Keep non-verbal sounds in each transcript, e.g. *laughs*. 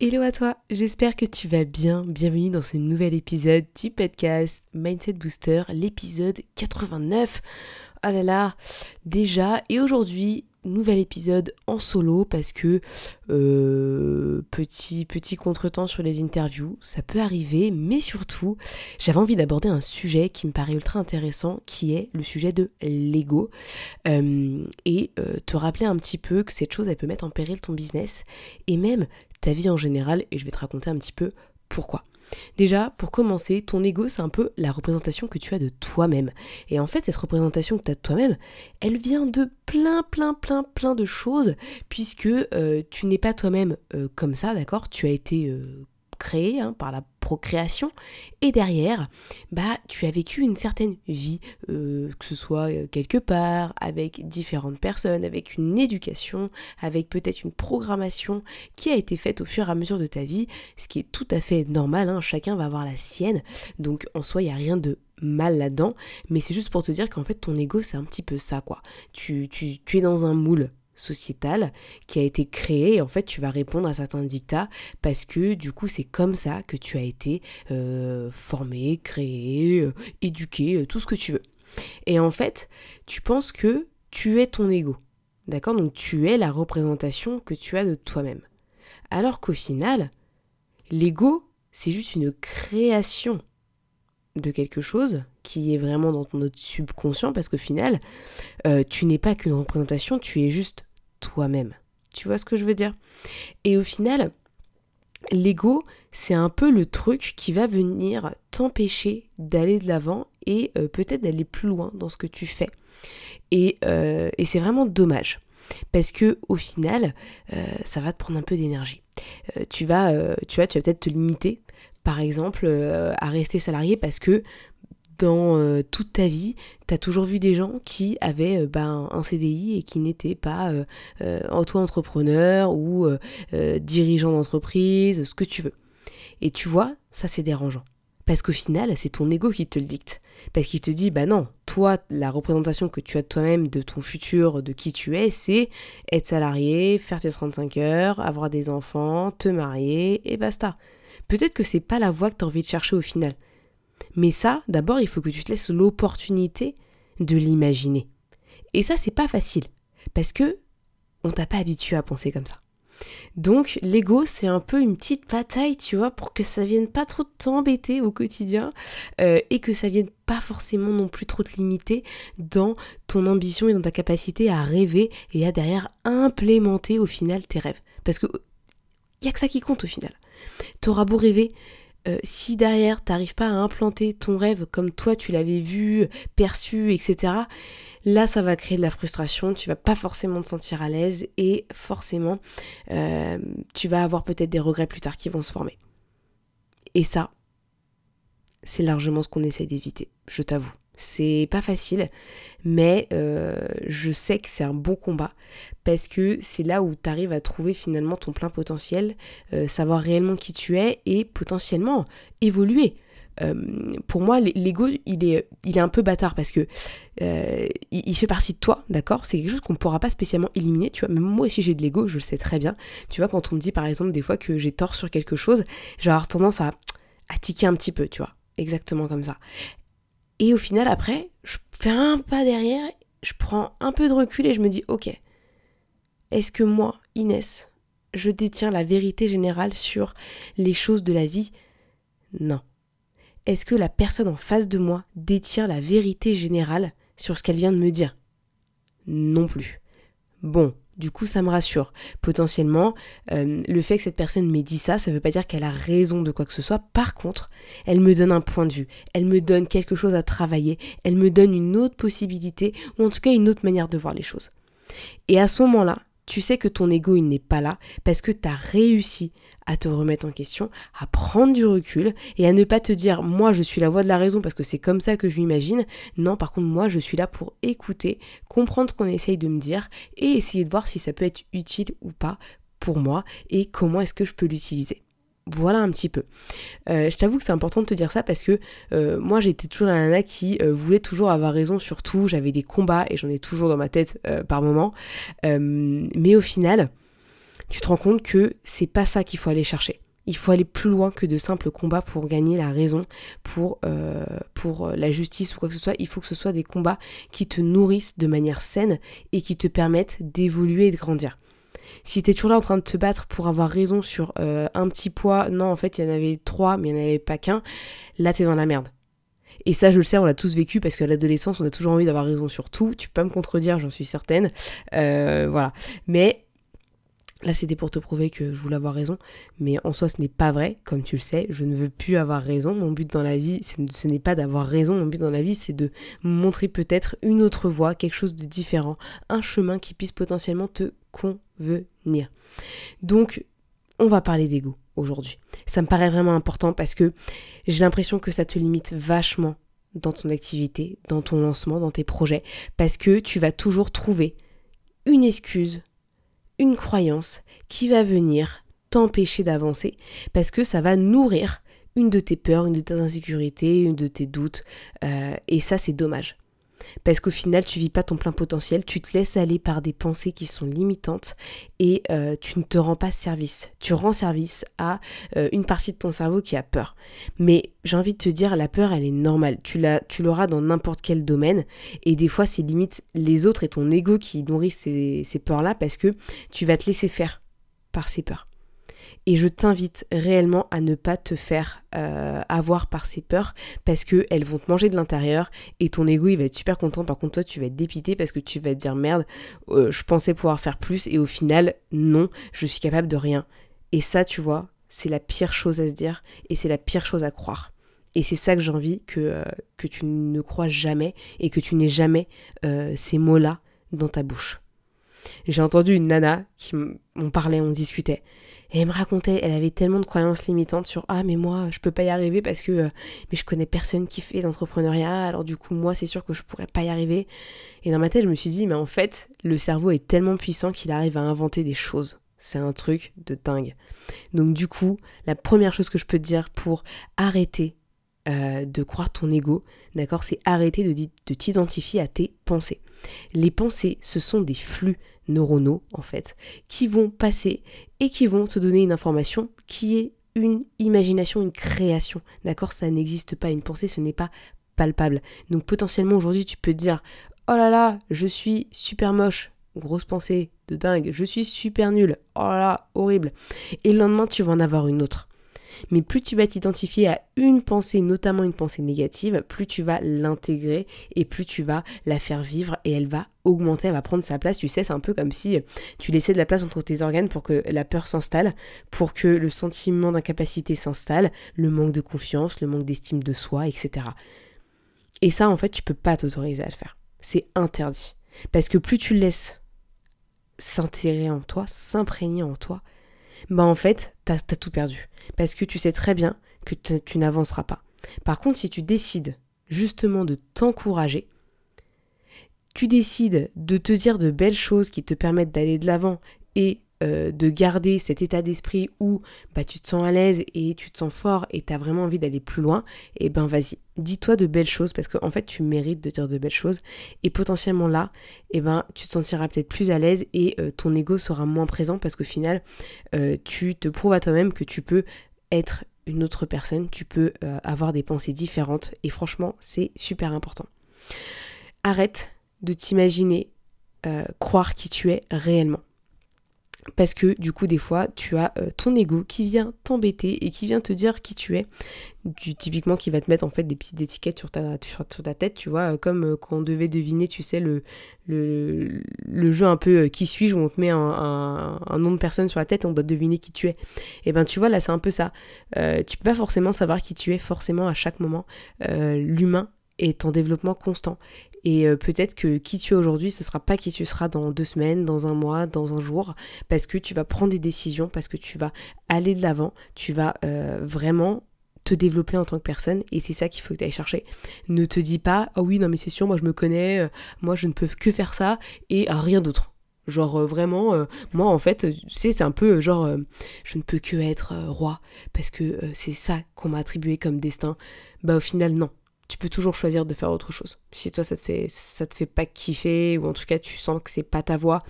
Hello à toi, j'espère que tu vas bien. Bienvenue dans ce nouvel épisode du podcast Mindset Booster, l'épisode 89. Ah là là, déjà, et aujourd'hui, nouvel épisode en solo parce que euh, petit petit contretemps sur les interviews, ça peut arriver, mais surtout j'avais envie d'aborder un sujet qui me paraît ultra intéressant, qui est le sujet de l'ego euh, et euh, te rappeler un petit peu que cette chose elle peut mettre en péril ton business et même ta vie en général et je vais te raconter un petit peu pourquoi. Déjà, pour commencer, ton ego, c'est un peu la représentation que tu as de toi-même. Et en fait, cette représentation que tu as de toi-même, elle vient de plein, plein, plein, plein de choses, puisque euh, tu n'es pas toi-même euh, comme ça, d'accord? Tu as été euh, créé hein, par la procréation. Et derrière bah tu as vécu une certaine vie euh, que ce soit euh, quelque part avec différentes personnes avec une éducation avec peut-être une programmation qui a été faite au fur et à mesure de ta vie ce qui est tout à fait normal hein, chacun va avoir la sienne. Donc en soi il n'y a rien de mal là-dedans. Mais c'est juste pour te dire qu'en fait ton ego c'est un petit peu ça quoi. Tu, tu, tu es dans un moule sociétale qui a été créée en fait tu vas répondre à certains dictats parce que du coup c'est comme ça que tu as été euh, formé, créé, euh, éduqué, euh, tout ce que tu veux. Et en fait tu penses que tu es ton ego. D'accord? Donc tu es la représentation que tu as de toi-même. Alors qu'au final, l'ego, c'est juste une création de quelque chose qui est vraiment dans notre subconscient parce qu'au final, tu n'es pas qu'une représentation, tu es juste toi-même. Tu vois ce que je veux dire? Et au final, l'ego, c'est un peu le truc qui va venir t'empêcher d'aller de l'avant et euh, peut-être d'aller plus loin dans ce que tu fais. Et, euh, c'est vraiment dommage. Parce que au final, euh, ça va te prendre un peu d'énergie. tu vas, tu vas, tu vas peut-être te limiter, par exemple, à rester salarié parce que dans euh, toute ta vie, tu as toujours vu des gens qui avaient euh, ben, un CDI et qui n'étaient pas euh, auto-entrepreneurs ou dirigeants d'entreprise, ce que tu veux. Et tu vois, ça c'est dérangeant. Parce qu'au final, c'est ton ego qui te le dicte. Parce qu'il te dit, bah non, toi, la représentation que tu as de toi-même, de ton futur, de qui tu es, c'est être salarié, faire tes 35 heures, avoir des enfants, te marier, et basta. Peut-être que c'est pas la voie que tu as envie de chercher au final. Mais ça, d'abord, il faut que tu te laisses l'opportunité de l'imaginer. Et ça, c'est pas facile. Parce que on t'a pas habitué à penser comme ça. Donc l'ego c'est un peu une petite bataille tu vois pour que ça vienne pas trop t'embêter au quotidien euh, et que ça vienne pas forcément non plus trop te limiter dans ton ambition et dans ta capacité à rêver et à derrière implémenter au final tes rêves parce que y a que ça qui compte au final. T'auras beau rêver, euh, si derrière t'arrives pas à implanter ton rêve comme toi tu l'avais vu, perçu, etc., là ça va créer de la frustration, tu vas pas forcément te sentir à l'aise et forcément euh, tu vas avoir peut-être des regrets plus tard qui vont se former. Et ça, c'est largement ce qu'on essaie d'éviter, je t'avoue. C'est pas facile, mais euh, je sais que c'est un bon combat parce que c'est là où tu arrives à trouver finalement ton plein potentiel, euh, savoir réellement qui tu es et potentiellement évoluer. Euh, pour moi, l'ego, il est, un peu bâtard parce que il, fait partie de toi, d'accord? C'est quelque chose qu'on ne pourra pas spécialement éliminer, tu vois? Même moi aussi, j'ai de l'ego, je le sais très bien. Tu vois, quand on me dit par exemple des fois que j'ai tort sur quelque chose, j'ai tendance à, à tiquer un petit peu, tu vois? Exactement comme ça. Et au final, après, je fais un pas derrière, je prends un peu de recul et je me dis, ok, est-ce que moi, Inès, je détiens la vérité générale sur les choses de la vie? Non. Est-ce que la personne en face de moi détient la vérité générale sur ce qu'elle vient de me dire? Non plus. Bon, du coup, ça me rassure. Potentiellement, euh, le fait que cette personne m'ait dit ça, ça ne veut pas dire qu'elle a raison de quoi que ce soit. Par contre, elle me donne un point de vue, elle me donne quelque chose à travailler, elle me donne une autre possibilité, ou en tout cas une autre manière de voir les choses. Et à ce moment-là, tu sais que ton ego, il n'est pas là parce que tu as réussi à te remettre en question, à prendre du recul et à ne pas te dire moi je suis la voix de la raison parce que c'est comme ça que je m'imagine. Non, par contre moi je suis là pour écouter, comprendre ce qu'on essaye de me dire et essayer de voir si ça peut être utile ou pas pour moi et comment est-ce que je peux l'utiliser. Voilà un petit peu. Euh, je t'avoue que c'est important de te dire ça parce que euh, moi j'étais toujours la nana qui euh, voulait toujours avoir raison sur tout. J'avais des combats et j'en ai toujours dans ma tête par moment. mais au final, tu te rends compte que c'est pas ça qu'il faut aller chercher. Il faut aller plus loin que de simples combats pour gagner la raison, pour, pour la justice ou quoi que ce soit. Il faut que ce soit des combats qui te nourrissent de manière saine et qui te permettent d'évoluer et de grandir. Si t'es toujours là en train de te battre pour avoir raison sur euh, un petit poids, non, en fait, il y en avait trois, mais il n'y en avait pas qu'un, là, t'es dans la merde. Et ça, je le sais, on l'a tous vécu parce qu'à l'adolescence, on a toujours envie d'avoir raison sur tout. Tu peux pas me contredire, j'en suis certaine. Euh, voilà. Mais Là, c'était pour te prouver que je voulais avoir raison, mais en soi, ce n'est pas vrai, comme tu le sais. Je ne veux plus avoir raison. Mon but dans la vie, ce n'est pas d'avoir raison. Mon but dans la vie, c'est de montrer peut-être une autre voie, quelque chose de différent, un chemin qui puisse potentiellement te convenir. Donc, on va parler d'ego aujourd'hui. Ça me paraît vraiment important parce que j'ai l'impression que ça te limite vachement dans ton activité, dans ton lancement, dans tes projets, parce que tu vas toujours trouver une excuse une croyance qui va venir t'empêcher d'avancer parce que ça va nourrir une de tes peurs, une de tes insécurités, une de tes doutes. Euh, et ça, c'est dommage. Parce qu'au final, tu vis pas ton plein potentiel, tu te laisses aller par des pensées qui sont limitantes et euh, tu ne te rends pas service. Tu rends service à euh, une partie de ton cerveau qui a peur. Mais j'ai envie de te dire, la peur, elle est normale. Tu l'auras dans n'importe quel domaine et des fois, c'est limite les autres et ton ego qui nourrit ces peurs-là parce que tu vas te laisser faire par ces peurs. Et je t'invite réellement à ne pas te faire euh, avoir par ces peurs parce qu'elles vont te manger de l'intérieur et ton ego il va être super content. Par contre, toi tu vas être dépité parce que tu vas te dire merde, euh, je pensais pouvoir faire plus et au final, non, je suis capable de rien. Et ça, tu vois, c'est la pire chose à se dire et c'est la pire chose à croire. Et c'est ça que j'ai envie que, euh, que tu ne crois jamais et que tu n'aies jamais ces mots-là dans ta bouche. J'ai entendu une nana qui m'en parlait, on discutait. Et elle me racontait, elle avait tellement de croyances limitantes sur ah mais moi je peux pas y arriver parce que euh, mais je connais personne qui fait d'entrepreneuriat alors du coup moi c'est sûr que je pourrais pas y arriver. Et dans ma tête je me suis dit mais en fait le cerveau est tellement puissant qu'il arrive à inventer des choses. C'est un truc de dingue. Donc du coup la première chose que je peux te dire pour arrêter euh, de croire ton ego, d'accord, c'est arrêter de, de t'identifier à tes pensées. Les pensées, ce sont des flux neuronaux en fait, qui vont passer et qui vont te donner une information qui est une imagination, une création. D'accord Ça n'existe pas. Une pensée, ce n'est pas palpable. Donc potentiellement aujourd'hui, tu peux te dire Oh là là, je suis super moche. Grosse pensée de dingue. Je suis super nul. Oh là là, horrible. Et le lendemain, tu vas en avoir une autre. Mais plus tu vas t'identifier à une pensée, notamment une pensée négative, plus tu vas l'intégrer et plus tu vas la faire vivre et elle va augmenter, elle va prendre sa place. Tu sais, c'est un peu comme si tu laissais de la place entre tes organes pour que la peur s'installe, pour que le sentiment d'incapacité s'installe, le manque de confiance, le manque d'estime de soi, etc. Et ça, en fait, tu peux pas t'autoriser à le faire. C'est interdit. Parce que plus tu le laisses s'intégrer en toi, s'imprégner en toi, bah en fait, t'as as tout perdu. Parce que tu sais très bien que tu n'avanceras pas. Par contre, si tu décides justement de t'encourager, tu décides de te dire de belles choses qui te permettent d'aller de l'avant et euh, de garder cet état d'esprit où bah, tu te sens à l'aise et tu te sens fort et tu as vraiment envie d'aller plus loin, et eh ben vas-y, dis-toi de belles choses parce qu'en en fait tu mérites de dire de belles choses et potentiellement là, et eh ben tu te sentiras peut-être plus à l'aise et euh, ton ego sera moins présent parce qu'au final euh, tu te prouves à toi-même que tu peux être une autre personne, tu peux avoir des pensées différentes et franchement c'est super important. Arrête de t'imaginer croire qui tu es réellement. Parce que du coup, des fois, tu as euh, ton ego qui vient t'embêter et qui vient te dire qui tu es. Typiquement, qui va te mettre en fait des petites étiquettes sur ta, tête, tu vois, euh, comme euh, quand on devait deviner, tu sais, le, le, le jeu un peu qui suis-je où on te met un, un, nom de personne sur la tête et on doit deviner qui tu es. Et ben, tu vois, là, c'est un peu ça. tu peux pas forcément savoir qui tu es forcément à chaque moment. L'humain est en développement constant. Et euh, peut-être que qui tu es aujourd'hui, ce sera pas qui tu seras dans deux semaines, dans un mois, dans un jour, parce que tu vas prendre des décisions, parce que tu vas aller de l'avant, tu vas euh, vraiment te développer en tant que personne et c'est ça qu'il faut que tu ailles chercher. Ne te dis pas oh oui non mais c'est sûr moi je me connais, euh, moi je ne peux que faire ça et rien d'autre. Genre vraiment, moi en fait, tu sais, c'est un peu genre, je ne peux que être roi parce que c'est ça qu'on m'a attribué comme destin. Bah au final non, tu peux toujours choisir de faire autre chose. Si toi ça te fait ça te fait pas kiffer ou en tout cas tu sens que c'est pas ta voix,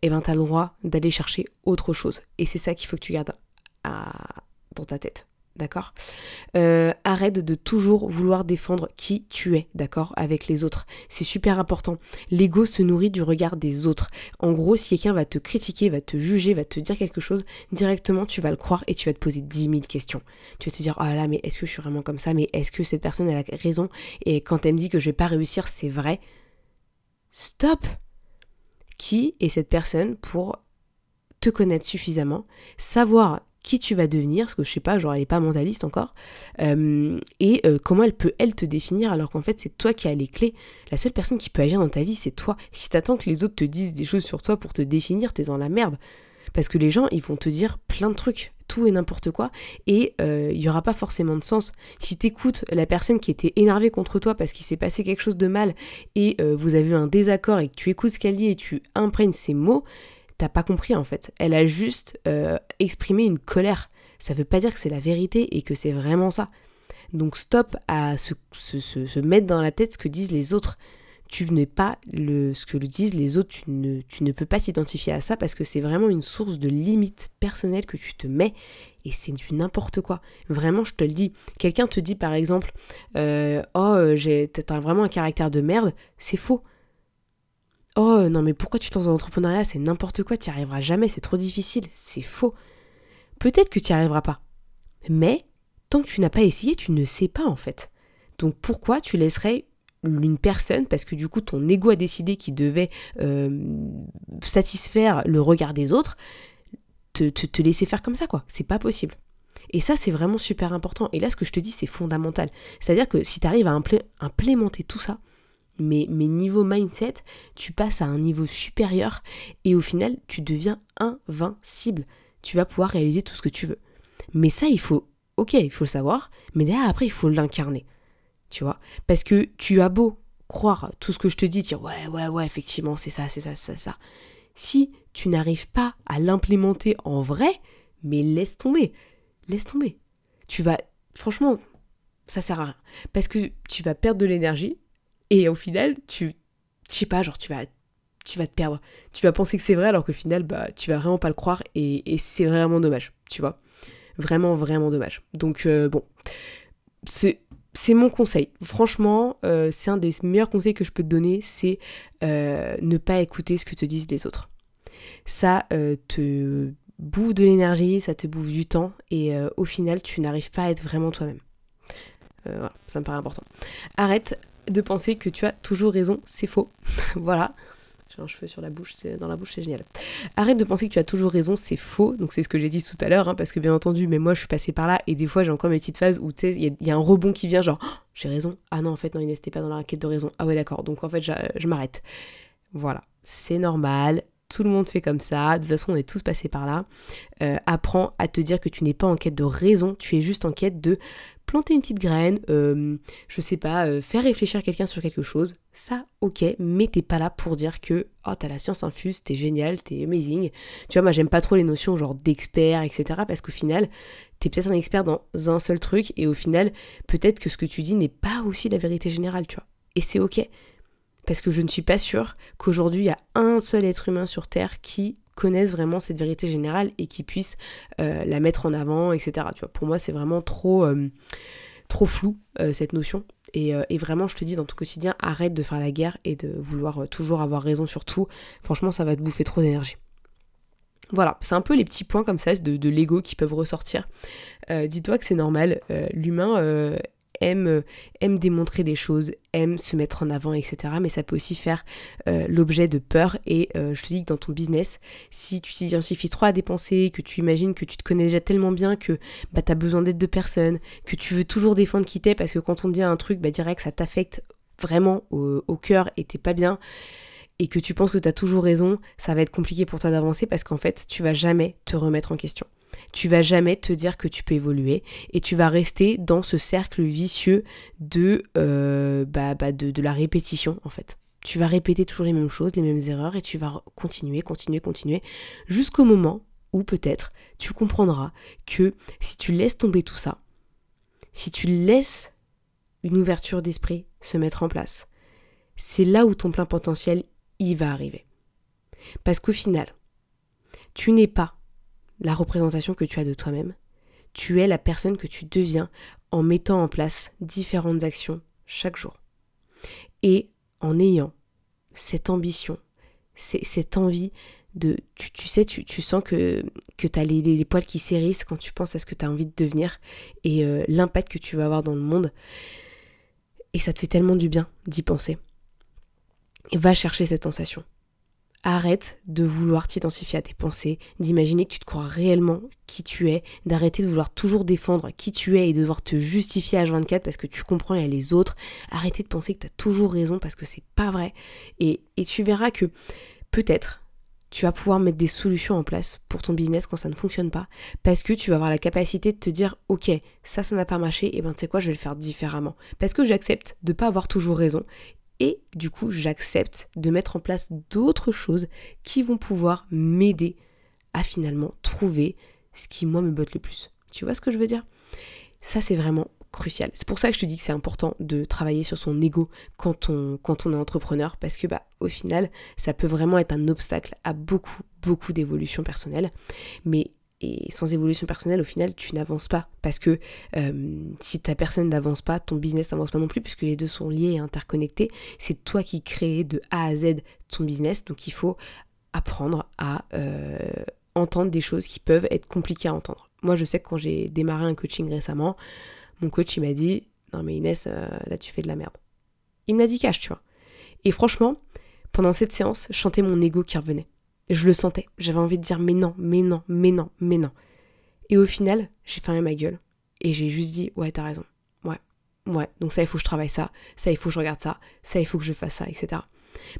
eh ben t'as le droit d'aller chercher autre chose. Et c'est ça qu'il faut que tu gardes dans ta tête d'accord? Euh, Arrête de toujours vouloir défendre qui tu es, d'accord Avec les autres. C'est super important. L'ego se nourrit du regard des autres. En gros, si quelqu'un va te critiquer, va te juger, va te dire quelque chose, directement, tu vas le croire et tu vas te poser 10 000 questions. Tu vas te dire, oh là, mais est-ce que je suis vraiment comme ça? Mais est-ce que cette personne, elle a raison? Et quand elle me dit que je vais pas réussir, c'est vrai Stop Qui est cette personne pour te connaître suffisamment, savoir qui tu vas devenir, parce que je sais pas, genre elle est pas mentaliste encore, euh, et euh, comment elle peut elle te définir alors qu'en fait c'est toi qui as les clés. La seule personne qui peut agir dans ta vie c'est toi. Si t'attends que les autres te disent des choses sur toi pour te définir, t'es dans la merde. Parce que les gens ils vont te dire plein de trucs, tout et n'importe quoi, et euh, il y aura pas forcément de sens. Si t'écoutes la personne qui était énervée contre toi parce qu'il s'est passé quelque chose de mal et vous avez eu un désaccord et que tu écoutes ce qu'elle dit et tu imprègnes ses mots, t'as pas compris en fait. Elle a juste euh, exprimé une colère. Ça veut pas dire que c'est la vérité et que c'est vraiment ça. Donc stop à se, se, mettre dans la tête ce que disent les autres. Tu n'es pas le, ce que le disent les autres, tu ne, tu ne peux pas t'identifier à ça parce que c'est vraiment une source de limite personnelle que tu te mets et c'est du n'importe quoi. Vraiment, je te le dis. Quelqu'un te dit par exemple, euh, oh, euh, t'as vraiment un caractère de merde, c'est faux. Oh non mais pourquoi tu te C'est n'importe quoi, tu n'y arriveras jamais, c'est trop difficile, c'est faux. Peut-être que tu n'y arriveras pas. Mais tant que tu n'as pas essayé, tu ne sais pas en fait. Donc pourquoi tu laisserais une personne, parce que du coup ton ego a décidé qu'il devait euh, satisfaire le regard des autres, te, te, laisser faire comme ça quoi. C'est pas possible. Et ça, c'est vraiment super important. Et là, ce que je te dis, c'est fondamental. C'est-à-dire que si tu arrives à implémenter tout ça, mais, mais niveau mindset, tu passes à un niveau supérieur et au final, tu deviens invincible. Tu vas pouvoir réaliser tout ce que tu veux. Mais ça, il faut, ok, il faut le savoir, mais derrière, après, il faut l'incarner. Tu vois? Parce que tu as beau croire tout ce que je te dis, dire ouais, ouais, ouais, effectivement, c'est ça, c'est ça, c'est ça, ça. Si tu n'arrives pas à l'implémenter en vrai, mais laisse tomber. Laisse tomber. Tu vas, franchement, ça sert à rien. Parce que tu vas perdre de l'énergie, et au final, tu, je sais pas, genre tu vas, tu vas te perdre. Tu vas penser que c'est vrai alors qu'au final, bah, tu vas vraiment pas le croire et, c'est vraiment dommage, tu vois. Vraiment, vraiment dommage. Donc euh, bon, c'est mon conseil. Franchement, euh, c'est un des meilleurs conseils que je peux te donner, c'est euh, ne pas écouter ce que te disent les autres. Ça te bouffe de l'énergie, ça te bouffe du temps, et au final, tu n'arrives pas à être vraiment toi-même. voilà, ça me paraît important. Arrête de penser que tu as toujours raison, c'est faux. *laughs* voilà. J'ai un cheveu sur la bouche, c'est dans la bouche, c'est génial. Arrête de penser que tu as toujours raison, c'est faux. Donc c'est ce que j'ai dit tout à l'heure, hein, parce que bien entendu, mais moi je suis passée par là et des fois j'ai encore mes petites phases où tu sais, il y, a un rebond qui vient, genre oh, j'ai raison. Ah non, en fait non, il n'était pas dans la raquette de raison. Ah ouais d'accord. Donc en fait je m'arrête. Voilà, c'est normal. Tout le monde fait comme ça. De toute façon, on est tous passés par là. Euh, apprends à te dire que tu n'es pas en quête de raison, tu es juste en quête de planter une petite graine, euh, je sais pas, euh, faire réfléchir quelqu'un sur quelque chose, ça ok, mais t'es pas là pour dire que oh t'as la science infuse, t'es génial, t'es amazing. Tu vois, moi j'aime pas trop les notions genre d'expert, etc. Parce qu'au final, t'es peut-être un expert dans un seul truc et au final, peut-être que ce que tu dis n'est pas aussi la vérité générale, tu vois. Et c'est ok. Parce que je ne suis pas sûre qu'aujourd'hui il y a un seul être humain sur Terre qui connaissent vraiment cette vérité générale et qui puissent euh, la mettre en avant, etc. Tu vois, pour moi, c'est vraiment trop, euh, trop flou, euh, cette notion. Et, vraiment, je te dis, dans ton quotidien, arrête de faire la guerre et de vouloir toujours avoir raison sur tout. Franchement, ça va te bouffer trop d'énergie. Voilà, c'est un peu les petits points comme ça de, de l'ego qui peuvent ressortir. Dis-toi que c'est normal, l'humain aime, euh, aime démontrer des choses, aime se mettre en avant, etc. Mais ça peut aussi faire euh, l'objet de peur. Et euh, je te dis que dans ton business, si tu t'identifies trop à dépenser, que tu imagines que tu te connais déjà tellement bien que bah, tu as besoin d'aide de personne, que tu veux toujours défendre qui t'es parce que quand on te dit un truc, bah, direct ça t'affecte vraiment au cœur et t'es pas bien et que tu penses que tu as toujours raison, ça va être compliqué pour toi d'avancer parce qu'en fait, tu vas jamais te remettre en question. Tu vas jamais te dire que tu peux évoluer et tu vas rester dans ce cercle vicieux de, euh, bah, bah de, de la répétition en fait. Tu vas répéter toujours les mêmes choses, les mêmes erreurs et tu vas continuer, continuer, continuer jusqu'au moment où peut-être tu comprendras que si tu laisses tomber tout ça, si tu laisses une ouverture d'esprit se mettre en place, c'est là où ton plein potentiel va arriver. Parce qu'au final, tu n'es pas la représentation que tu as de toi-même, tu es la personne que tu deviens en mettant en place différentes actions chaque jour. Et en ayant cette ambition, cette envie de... Tu, sais, tu, sens que, que tu as les, poils qui s'hérissent quand tu penses à ce que tu as envie de devenir et euh, l'impact que tu vas avoir dans le monde. Et ça te fait tellement du bien d'y penser. Va chercher cette sensation. Arrête de vouloir t'identifier à tes pensées, d'imaginer que tu te crois réellement qui tu es, d'arrêter de vouloir toujours défendre qui tu es et de devoir te justifier à 24 parce que tu comprends et les autres. Arrêtez de penser que tu as toujours raison parce que c'est pas vrai. Et, et tu verras que peut-être tu vas pouvoir mettre des solutions en place pour ton business quand ça ne fonctionne pas, parce que tu vas avoir la capacité de te dire, ok, ça, ça n'a pas marché, et ben tu sais quoi, je vais le faire différemment. Parce que j'accepte de ne pas avoir toujours raison, et du coup, j'accepte de mettre en place d'autres choses qui vont pouvoir m'aider à finalement trouver ce qui, moi, me botte le plus. Tu vois ce que je veux dire? Ça, c'est vraiment crucial. C'est pour ça que je te dis que c'est important de travailler sur son ego quand on, est entrepreneur, parce que bah, au final, ça peut vraiment être un obstacle à beaucoup, beaucoup d'évolution personnelle. Mais et sans évolution personnelle, au final, tu n'avances pas. Parce que euh, si ta personne n'avance pas, ton business n'avance pas non plus, puisque les deux sont liés et interconnectés. C'est toi qui crée de A à Z ton business. Donc il faut apprendre à euh, entendre des choses qui peuvent être compliquées à entendre. Moi, je sais que quand j'ai démarré un coaching récemment, mon coach, m'a dit Non, mais Inès, euh, là, tu fais de la merde. Il me l'a dit cash, tu vois. Et franchement, pendant cette séance, je chantais mon ego qui revenait. Je le sentais. J'avais envie de dire mais non, mais non, mais non, mais non. Et au final, j'ai fermé ma gueule et j'ai juste dit ouais, t'as raison. Ouais, ouais. Donc ça, il faut que je travaille ça. Ça, il faut que je regarde ça. Ça, il faut que je fasse ça, etc.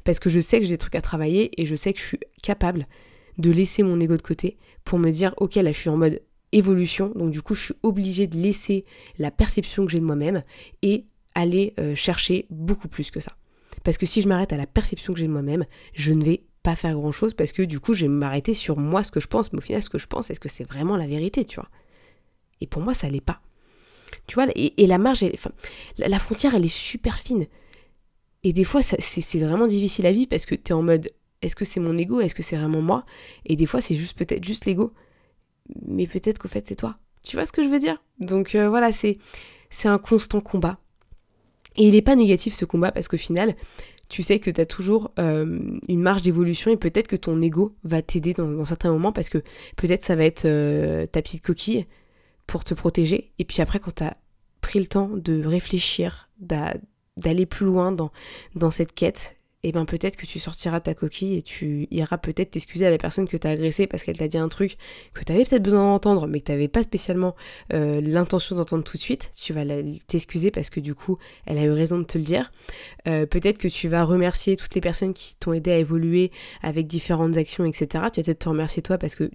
Parce que je sais que j'ai des trucs à travailler et je sais que je suis capable de laisser mon ego de côté pour me dire ok, là, je suis en mode évolution. Donc du coup, je suis obligée de laisser la perception que j'ai de moi-même et aller euh, chercher beaucoup plus que ça. Parce que si je m'arrête à la perception que j'ai de moi-même, je ne vais pas faire grand chose parce que du coup je vais m'arrêter sur moi ce que je pense, mais au final ce que je pense, est-ce que c'est vraiment la vérité, tu vois? Et pour moi ça l'est pas. Tu vois, et, la marge, enfin, la, frontière elle est super fine. Et des fois c'est vraiment difficile à vivre parce que tu es en mode est-ce que c'est mon ego, est-ce que c'est vraiment moi? Et des fois c'est juste peut-être juste l'ego, mais peut-être qu'au fait c'est toi. Tu vois ce que je veux dire? Donc euh, voilà, c'est c'est un constant combat. Et il n'est pas négatif ce combat parce qu'au final, tu sais que tu as toujours euh, une marge d'évolution et peut-être que ton ego va t'aider dans, certains moments parce que peut-être ça va être euh, ta petite coquille pour te protéger. Et puis après, quand tu as pris le temps de réfléchir, d'aller plus loin dans, dans cette quête, et eh ben peut-être que tu sortiras ta coquille et tu iras peut-être t'excuser à la personne que t'as agressée parce qu'elle t'a dit un truc que t'avais peut-être besoin d'entendre mais que t'avais pas spécialement euh, l'intention d'entendre tout de suite. Tu vas t'excuser parce que du coup elle a eu raison de te le dire. Euh, peut-être que tu vas remercier toutes les personnes qui t'ont aidé à évoluer avec différentes actions, etc. Tu vas peut-être te remercier toi parce que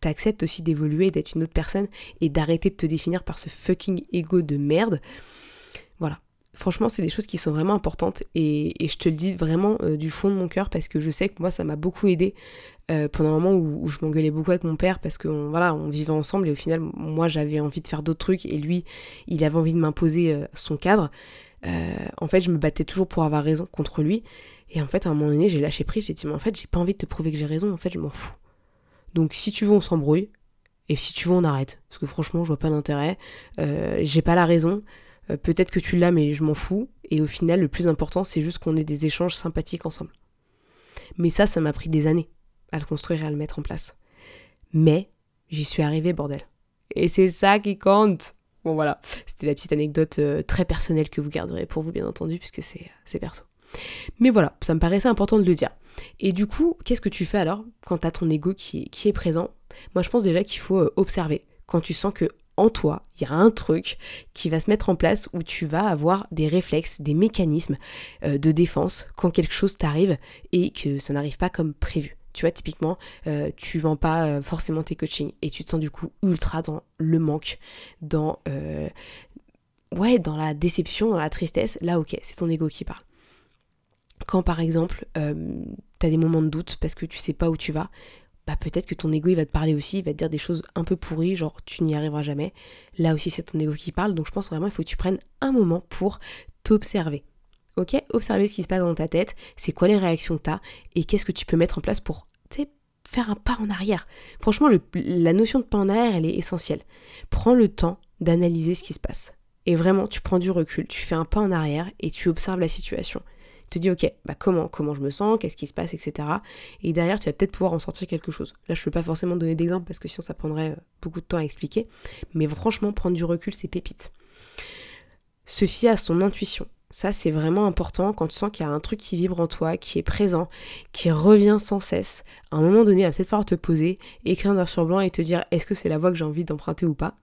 t'acceptes aussi d'évoluer, d'être une autre personne et d'arrêter de te définir par ce fucking ego de merde. Franchement, c'est des choses qui sont vraiment importantes et, je te le dis vraiment euh, du fond de mon cœur parce que je sais que moi, ça m'a beaucoup aidé euh, pendant un moment où, je m'engueulais beaucoup avec mon père parce que voilà, on vivait ensemble et au final, moi, j'avais envie de faire d'autres trucs et lui, il avait envie de m'imposer euh, son cadre. en fait, je me battais toujours pour avoir raison contre lui et en fait, à un moment donné, j'ai lâché prise. J'ai dit, mais en fait, j'ai pas envie de te prouver que j'ai raison. En fait, je m'en fous. Donc, si tu veux, on s'embrouille et si tu veux, on arrête parce que franchement, je vois pas d'intérêt. j'ai pas la raison. Euh, peut-être que tu l'as, mais je m'en fous. Et au final, le plus important, c'est juste qu'on ait des échanges sympathiques ensemble. Mais ça, ça m'a pris des années à le construire et à le mettre en place. Mais j'y suis arrivée, bordel. Et c'est ça qui compte. Bon voilà, c'était la petite anecdote euh, très personnelle que vous garderez pour vous, bien entendu, puisque c'est perso. Mais voilà, ça me paraissait important de le dire. Et du coup, qu'est-ce que tu fais alors quand tu as ton ego qui, est présent? Moi, je pense déjà qu'il faut euh, observer. Quand tu sens que en toi, il y a un truc qui va se mettre en place où tu vas avoir des réflexes, des mécanismes euh, de défense quand quelque chose t'arrive et que ça n'arrive pas comme prévu. Tu vois, typiquement, euh, tu vends pas euh, forcément tes coachings et tu te sens du coup ultra dans le manque, dans, ouais, dans la déception, dans la tristesse. Là, ok, c'est ton ego qui parle. Quand par exemple, tu as des moments de doute parce que tu sais pas où tu vas, bah peut-être que ton ego il va te parler aussi, il va te dire des choses un peu pourries, genre tu n'y arriveras jamais. Là aussi c'est ton ego qui parle, donc je pense vraiment il faut que tu prennes un moment pour t'observer. Ok? Observer ce qui se passe dans ta tête, c'est quoi les réactions que tu as et qu'est-ce que tu peux mettre en place pour faire un pas en arrière. Franchement, la notion de pas en arrière, elle est essentielle. Prends le temps d'analyser ce qui se passe. Et vraiment, tu prends du recul, tu fais un pas en arrière et tu observes la situation te dis ok, bah comment, comment je me sens, qu'est-ce qui se passe, etc. Et derrière, tu vas peut-être pouvoir en sortir quelque chose. Là, je ne peux pas forcément donner d'exemple parce que sinon ça prendrait euh, beaucoup de temps à expliquer. Mais franchement, prendre du recul, c'est pépite. Se fier à son intuition. Ça, c'est vraiment important quand tu sens qu'il y a un truc qui vibre en toi, qui est présent, qui revient sans cesse. À un moment donné, il va peut-être falloir te poser, écrire noir sur blanc et te dire est-ce que c'est la voie que j'ai envie d'emprunter ou pas?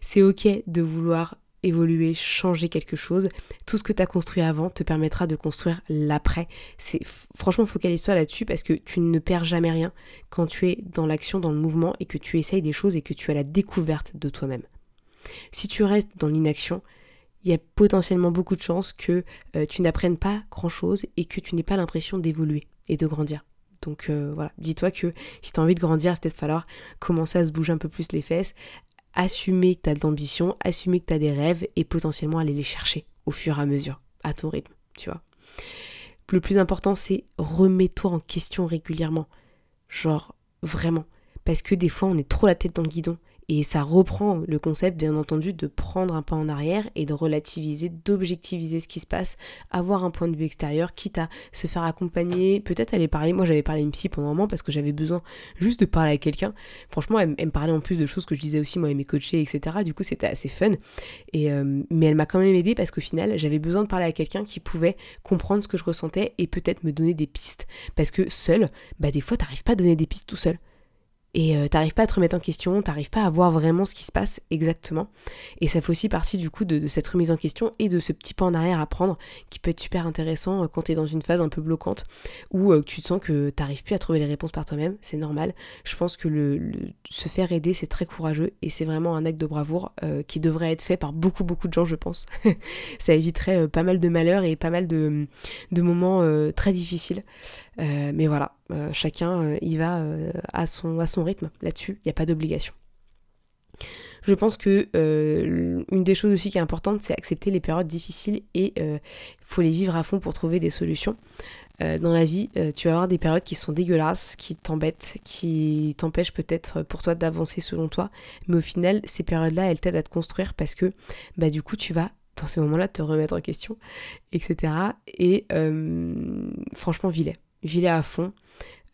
C'est ok de vouloir évoluer, changer quelque chose. Tout ce que tu as construit avant te permettra de construire l'après. C'est franchement focalise-toi là-dessus parce que tu ne perds jamais rien quand tu es dans l'action, dans le mouvement et que tu essayes des choses et que tu as la découverte de toi-même. Si tu restes dans l'inaction, il y a potentiellement beaucoup de chances que euh, tu n'apprennes pas grand-chose et que tu n'aies pas l'impression d'évoluer et de grandir. Donc euh, voilà, dis-toi que si tu as envie de grandir, il peut-être falloir commencer à se bouger un peu plus les fesses, assumer que tu as de l'ambition, assumer que tu as des rêves et potentiellement aller les chercher au fur et à mesure, à ton rythme, tu vois. Le plus important, c'est remets-toi en question régulièrement. Genre, vraiment. Parce que des fois, on est trop la tête dans le guidon et ça reprend le concept, bien entendu, de prendre un pas en arrière et de relativiser, d'objectiviser ce qui se passe, avoir un point de vue extérieur, quitte à se faire accompagner, peut-être aller parler. Moi, j'avais parlé à une psy pendant un moment parce que j'avais besoin juste de parler à quelqu'un. Franchement, elle, me parlait en plus de choses que je disais aussi, moi, et mes coachés, etc. Du coup, c'était assez fun. Et, euh, mais elle m'a quand même aidé parce qu'au final, j'avais besoin de parler à quelqu'un qui pouvait comprendre ce que je ressentais et peut-être me donner des pistes. Parce que seul, bah, des fois, t'arrives pas à donner des pistes tout seul et euh, t'arrives pas à te remettre en question, t'arrives pas à voir vraiment ce qui se passe exactement. Et ça fait aussi partie du coup de, cette remise en question et de ce petit pas en arrière à prendre qui peut être super intéressant euh, quand t'es dans une phase un peu bloquante où euh, tu te sens que t'arrives plus à trouver les réponses par toi-même, c'est normal. Je pense que le, se faire aider c'est très courageux et c'est vraiment un acte de bravoure qui devrait être fait par beaucoup beaucoup de gens je pense. *laughs* ça éviterait pas mal de malheurs et pas mal de, de moments très difficiles. mais voilà, chacun y va à son, à son rythme là-dessus, il n'y a pas d'obligation. Je pense que euh, une des choses aussi qui est importante, c'est accepter les périodes difficiles et il euh, faut les vivre à fond pour trouver des solutions. Euh, dans la vie, tu vas avoir des périodes qui sont dégueulasses, qui t'embêtent, qui t'empêchent peut-être pour toi d'avancer selon toi, mais au final, ces périodes-là, elles t'aident à te construire parce que bah, du coup, tu vas dans ces moments-là te remettre en question, etc. Et franchement, vilet. Vilet à fond.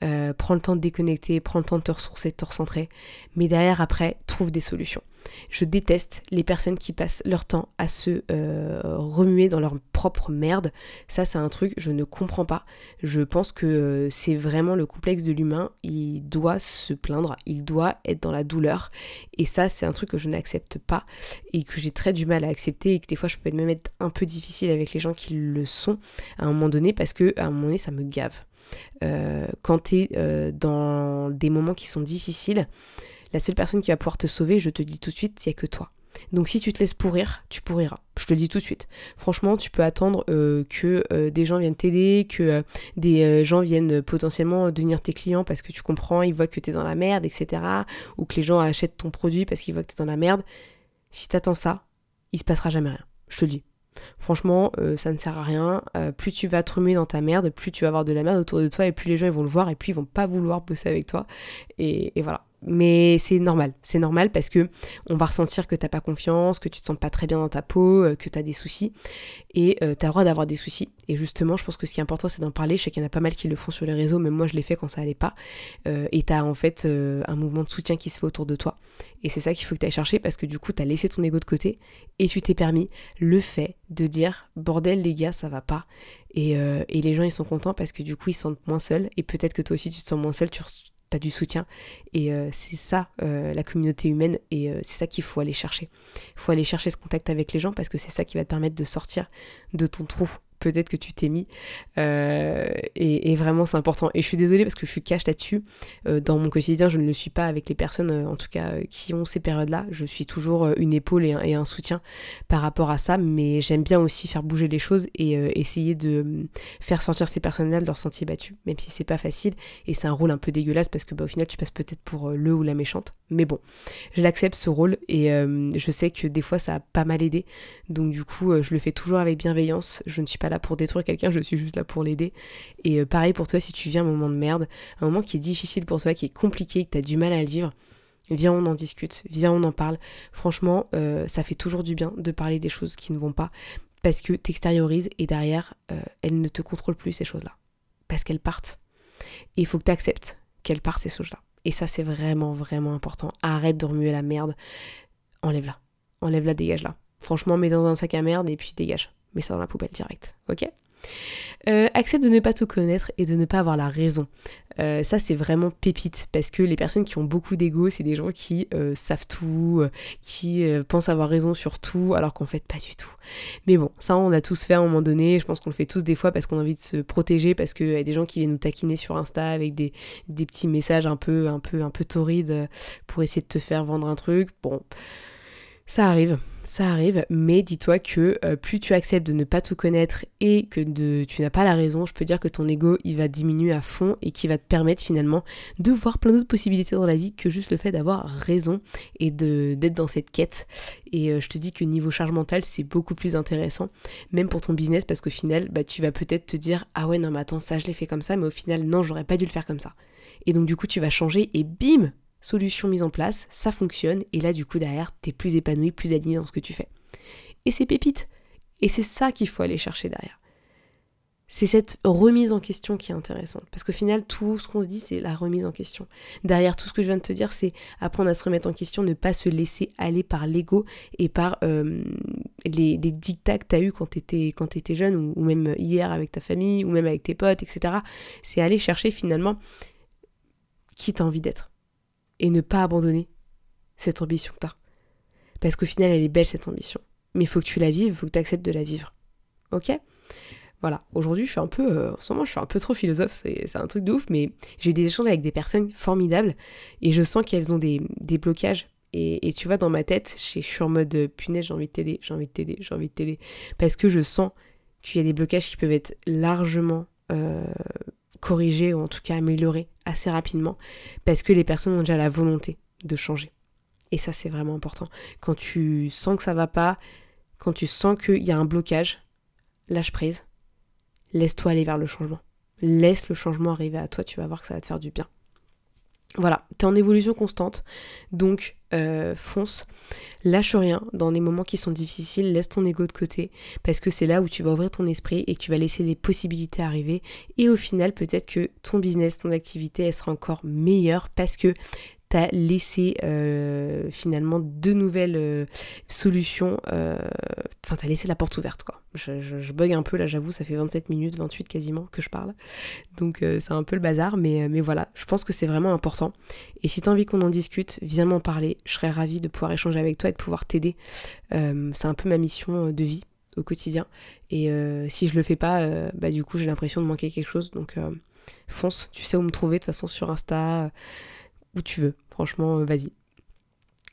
Euh, prends le temps de déconnecter, prends le temps de te ressourcer, de te recentrer, mais derrière après, trouve des solutions. Je déteste les personnes qui passent leur temps à se euh, remuer dans leur propre merde. Ça, c'est un truc, je ne comprends pas. Je pense que euh, c'est vraiment le complexe de l'humain. Il doit se plaindre, il doit être dans la douleur. Et ça, c'est un truc que je n'accepte pas et que j'ai très du mal à accepter et que des fois, je peux même être un peu difficile avec les gens qui le sont à un moment donné parce que à un moment donné, ça me gave. Euh, quand tu es euh, dans des moments qui sont difficiles, la seule personne qui va pouvoir te sauver, je te dis tout de suite, c'est que toi. Donc si tu te laisses pourrir, tu pourriras. Je te le dis tout de suite. Franchement, tu peux attendre euh, que des gens viennent t'aider, que des gens viennent potentiellement devenir tes clients parce que tu comprends, ils voient que tu es dans la merde, etc. Ou que les gens achètent ton produit parce qu'ils voient que tu es dans la merde. Si tu attends ça, il se passera jamais rien. Je te le dis. Franchement, euh, ça ne sert à rien. Euh, plus tu vas te remuer dans ta merde, plus tu vas avoir de la merde autour de toi et plus les gens vont le voir et puis ils vont pas vouloir bosser avec toi. et voilà mais c'est normal, c'est normal parce que on va ressentir que t'as pas confiance, que tu te sens pas très bien dans ta peau, euh, que tu as des soucis et euh, tu as le droit d'avoir des soucis. Et justement, je pense que ce qui est important, c'est d'en parler. Je sais qu'il y en a pas mal qui le font sur les réseaux, même moi je l'ai fait quand ça allait pas. Euh, et tu as en fait un mouvement de soutien qui se fait autour de toi. Et c'est ça qu'il faut que tu ailles chercher parce que du coup, tu as laissé ton ego de côté et tu t'es permis le fait de dire bordel les gars, ça va pas. Et, et les gens ils sont contents parce que du coup ils se sentent moins seuls et peut-être que toi aussi tu te sens moins seul, tu tu as du soutien. Et euh, c'est ça, euh, la communauté humaine, et euh, c'est ça qu'il faut aller chercher. Il faut aller chercher ce contact avec les gens parce que c'est ça qui va te permettre de sortir de ton trou peut-être que tu t'es mis. Euh, et, vraiment, c'est important. Et je suis désolée parce que je suis cash là-dessus. Euh, dans mon quotidien, je ne le suis pas avec les personnes, euh, en tout cas, qui ont ces périodes-là. Je suis toujours une épaule et un, soutien par rapport à ça. Mais j'aime bien aussi faire bouger les choses et essayer de faire sortir ces personnes-là de leur sentier battu, même si c'est pas facile. Et c'est un rôle un peu dégueulasse parce que, bah, au final, tu passes peut-être pour le ou la méchante. Mais bon, je l'accepte ce rôle et je sais que des fois, ça a pas mal aidé. Donc, du coup, je le fais toujours avec bienveillance. Je ne suis pas là pour détruire quelqu'un, je suis juste là pour l'aider. Et euh, pareil pour toi, si tu viens un moment de merde, un moment qui est difficile pour toi, qui est compliqué, que tu as du mal à le vivre, viens on en discute, viens on en parle. Franchement, euh, ça fait toujours du bien de parler des choses qui ne vont pas, parce que t'extériorises et derrière, euh, elles ne te contrôlent plus ces choses-là. Parce qu'elles partent. Et il faut que tu acceptes qu'elles partent ces choses-là. Et ça, c'est vraiment, vraiment important. Arrête de remuer la merde. Enlève-la. Enlève-la, dégage-la. Franchement, mets dans un sac à merde et puis dégage mais ça dans la poubelle direct, ok? Euh, accepte de ne pas tout connaître et de ne pas avoir la raison. Euh, ça, c'est vraiment pépite parce que les personnes qui ont beaucoup d'ego, c'est des gens qui euh, savent tout, qui pensent avoir raison sur tout, alors qu'en fait, pas du tout. Mais bon, ça, on a tous fait à un moment donné. Je pense qu'on le fait tous des fois parce qu'on a envie de se protéger, parce qu'il y a des gens qui viennent nous taquiner sur Insta avec des, des petits messages un peu, un peu, un peu torrides pour essayer de te faire vendre un truc. Bon, ça arrive ça arrive, mais dis-toi que euh, plus tu acceptes de ne pas tout connaître et que de, tu n'as pas la raison, je peux dire que ton ego il va diminuer à fond et qui va te permettre finalement de voir plein d'autres possibilités dans la vie que juste le fait d'avoir raison et d'être dans cette quête. Et euh, je te dis que niveau charge mentale c'est beaucoup plus intéressant, même pour ton business parce qu'au final bah, tu vas peut-être te dire ah ouais non mais attends ça je l'ai fait comme ça mais au final non j'aurais pas dû le faire comme ça. Et donc du coup tu vas changer et bim solution mise en place, ça fonctionne, et là du coup derrière, t'es plus épanoui, plus aligné dans ce que tu fais. Et c'est pépite. Et c'est ça qu'il faut aller chercher derrière. C'est cette remise en question qui est intéressante. Parce qu'au final, tout ce qu'on se dit, c'est la remise en question. Derrière tout ce que je viens de te dire, c'est apprendre à se remettre en question, ne pas se laisser aller par l'ego et par euh, les, dictats que tu as eu quand tu étais, jeune, ou, ou, même hier avec ta famille, ou même avec tes potes, etc. C'est aller chercher finalement qui t'as envie d'être et ne pas abandonner cette ambition que tu as. Parce qu'au final, elle est belle cette ambition. Mais il faut que tu la vives, il faut que tu acceptes de la vivre. Ok? Voilà, aujourd'hui je suis un peu, euh, en ce moment je suis un peu trop philosophe, c'est un truc de ouf, mais j'ai eu des échanges avec des personnes formidables et je sens qu'elles ont des, blocages. Et, tu vois, dans ma tête, je suis en mode euh, punaise, j'ai envie de t'aider, j'ai envie de t'aider, j'ai envie de t'aider. Parce que je sens qu'il y a des blocages qui peuvent être largement euh, corriger ou en tout cas améliorer assez rapidement parce que les personnes ont déjà la volonté de changer. Et ça c'est vraiment important. Quand tu sens que ça va pas, quand tu sens qu'il y a un blocage, lâche prise. Laisse-toi aller vers le changement. Laisse le changement arriver à toi, tu vas voir que ça va te faire du bien. Voilà, tu es en évolution constante, donc euh, fonce, lâche rien dans des moments qui sont difficiles, laisse ton ego de côté, parce que c'est là où tu vas ouvrir ton esprit et que tu vas laisser les possibilités arriver, et au final peut-être que ton business, ton activité, elle sera encore meilleure parce que t'as laissé euh, finalement deux nouvelles euh, solutions. Euh, enfin, t'as laissé la porte ouverte, quoi. Je, bug un peu, là, j'avoue, ça fait 27 minutes, 28 quasiment que je parle. Donc, c'est un peu le bazar, mais, mais voilà, je pense que c'est vraiment important. Et si t'as envie qu'on en discute, viens m'en parler. Je serais ravie de pouvoir échanger avec toi et de pouvoir t'aider. c'est un peu ma mission de vie au quotidien. Et si je le fais pas, bah, du coup, j'ai l'impression de manquer quelque chose. Donc, fonce, tu sais où me trouver, de toute façon, sur Insta où tu veux. Franchement, euh, vas-y.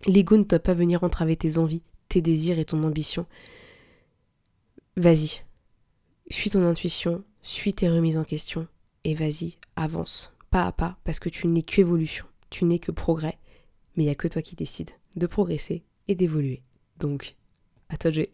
L'ego ne doit pas venir entraver tes envies, tes désirs et ton ambition. Vas-y. Suis ton intuition, suis tes remises en question et vas-y, avance, pas à pas, parce que tu n'es qu'évolution, tu n'es que progrès, mais il n'y a que toi qui décides de progresser et d'évoluer. Donc, à toi de jouer.